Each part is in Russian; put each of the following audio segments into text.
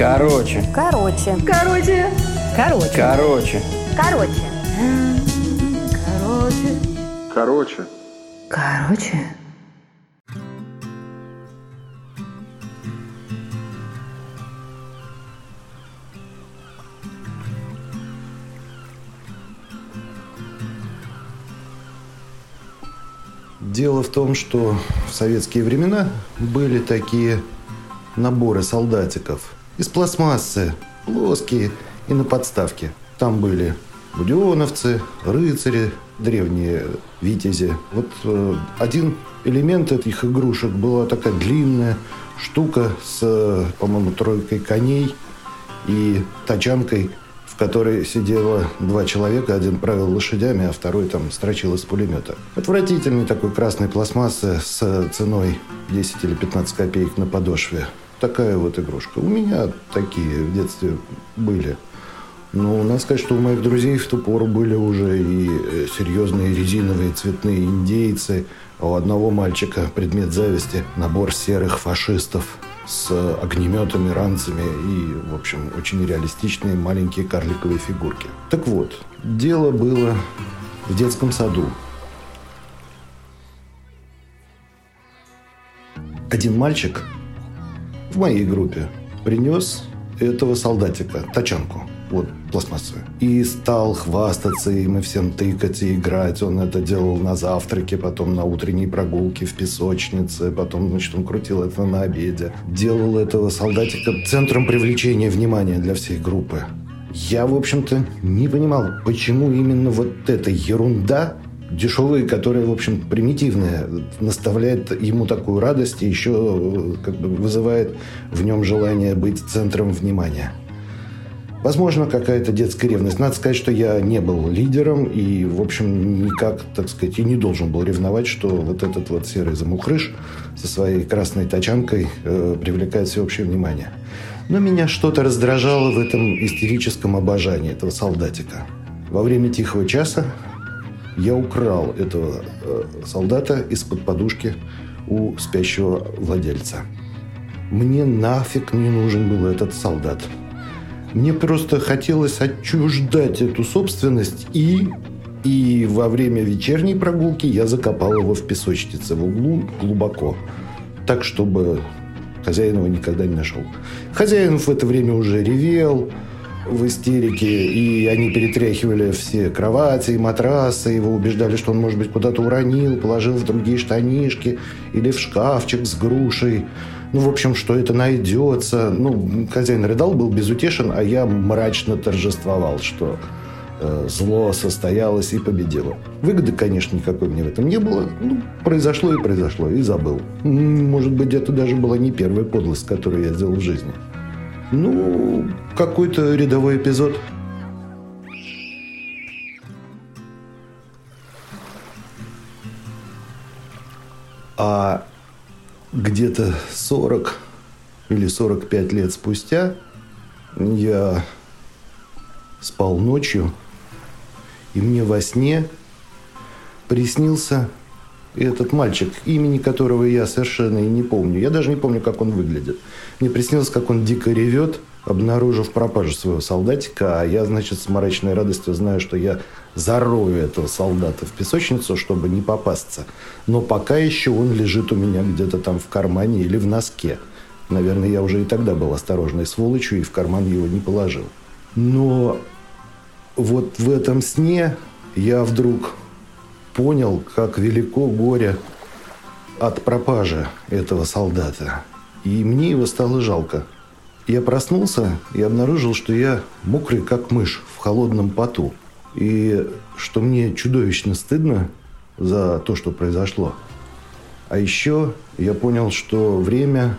Короче. Короче. Короче. Короче. Короче. Короче. Короче. Короче. Короче. Дело в том, что в советские времена были такие наборы солдатиков из пластмассы, плоские и на подставке. Там были будионовцы, рыцари, древние витязи. Вот э, один элемент этих игрушек была такая длинная штука с, э, по-моему, тройкой коней и тачанкой, в которой сидело два человека. Один правил лошадями, а второй там строчил из пулемета. Отвратительный такой красной пластмассы с ценой 10 или 15 копеек на подошве. Такая вот игрушка. У меня такие в детстве были. Ну, надо сказать, что у моих друзей в ту пору были уже и э, серьезные резиновые цветные индейцы, а у одного мальчика предмет зависти – набор серых фашистов с огнеметами, ранцами и, в общем, очень реалистичные маленькие карликовые фигурки. Так вот, дело было в детском саду. Один мальчик в моей группе принес этого солдатика, тачанку, вот, пластмассовую. И стал хвастаться им и всем тыкать и играть. Он это делал на завтраке, потом на утренней прогулке в песочнице, потом, значит, он крутил это на обеде. Делал этого солдатика центром привлечения внимания для всей группы. Я, в общем-то, не понимал, почему именно вот эта ерунда дешевые, которая, в общем, примитивная, наставляет ему такую радость и еще как бы вызывает в нем желание быть центром внимания. Возможно, какая-то детская ревность. Надо сказать, что я не был лидером и, в общем, никак, так сказать, и не должен был ревновать, что вот этот вот серый замухрыш со своей красной тачанкой э, привлекает всеобщее внимание. Но меня что-то раздражало в этом истерическом обожании этого солдатика. Во время тихого часа я украл этого э, солдата из-под подушки у спящего владельца. Мне нафиг не нужен был этот солдат. Мне просто хотелось отчуждать эту собственность и... И во время вечерней прогулки я закопал его в песочнице в углу глубоко. Так, чтобы хозяин его никогда не нашел. Хозяин в это время уже ревел, в истерике, и они перетряхивали все кровати и матрасы, его убеждали, что он, может быть, куда-то уронил, положил в другие штанишки или в шкафчик с грушей. Ну, в общем, что это найдется. Ну, хозяин рыдал, был безутешен, а я мрачно торжествовал, что э, зло состоялось и победило. Выгоды, конечно, никакой мне в этом не было. Ну, произошло и произошло, и забыл. Может быть, это даже была не первая подлость, которую я сделал в жизни. Ну, какой-то рядовой эпизод. А где-то 40 или 45 лет спустя я спал ночью, и мне во сне приснился этот мальчик, имени которого я совершенно и не помню. Я даже не помню, как он выглядит. Мне приснилось, как он дико ревет, обнаружив пропажу своего солдатика, а я, значит, с мрачной радостью знаю, что я зарою этого солдата в песочницу, чтобы не попасться. Но пока еще он лежит у меня где-то там в кармане или в носке. Наверное, я уже и тогда был осторожной сволочью и в карман его не положил. Но вот в этом сне я вдруг понял, как велико горе от пропажи этого солдата. И мне его стало жалко. Я проснулся и обнаружил, что я мокрый, как мышь, в холодном поту. И что мне чудовищно стыдно за то, что произошло. А еще я понял, что время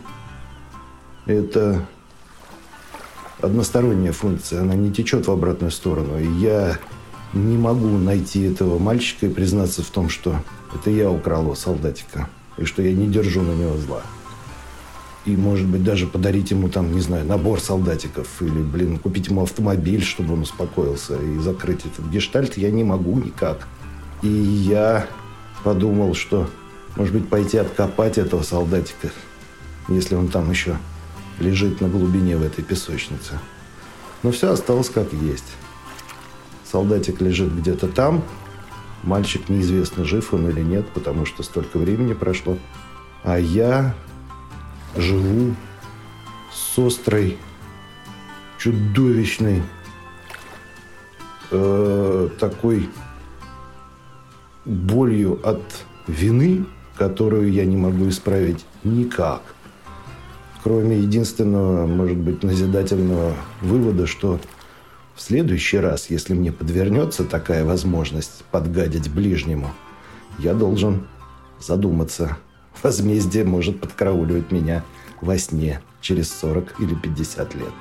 – это односторонняя функция, она не течет в обратную сторону. И я не могу найти этого мальчика и признаться в том, что это я украл его солдатика, и что я не держу на него зла. И, может быть, даже подарить ему там, не знаю, набор солдатиков или, блин, купить ему автомобиль, чтобы он успокоился и закрыть этот гештальт я не могу никак. И я подумал, что, может быть, пойти откопать этого солдатика, если он там еще лежит на глубине в этой песочнице. Но все осталось как есть. Солдатик лежит где-то там. Мальчик неизвестно, жив он или нет, потому что столько времени прошло. А я живу с острой, чудовищной, э, такой болью от вины, которую я не могу исправить никак. Кроме единственного, может быть, назидательного вывода, что в следующий раз, если мне подвернется такая возможность подгадить ближнему, я должен задуматься. Возмездие может подкарауливать меня во сне через 40 или 50 лет.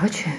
Короче,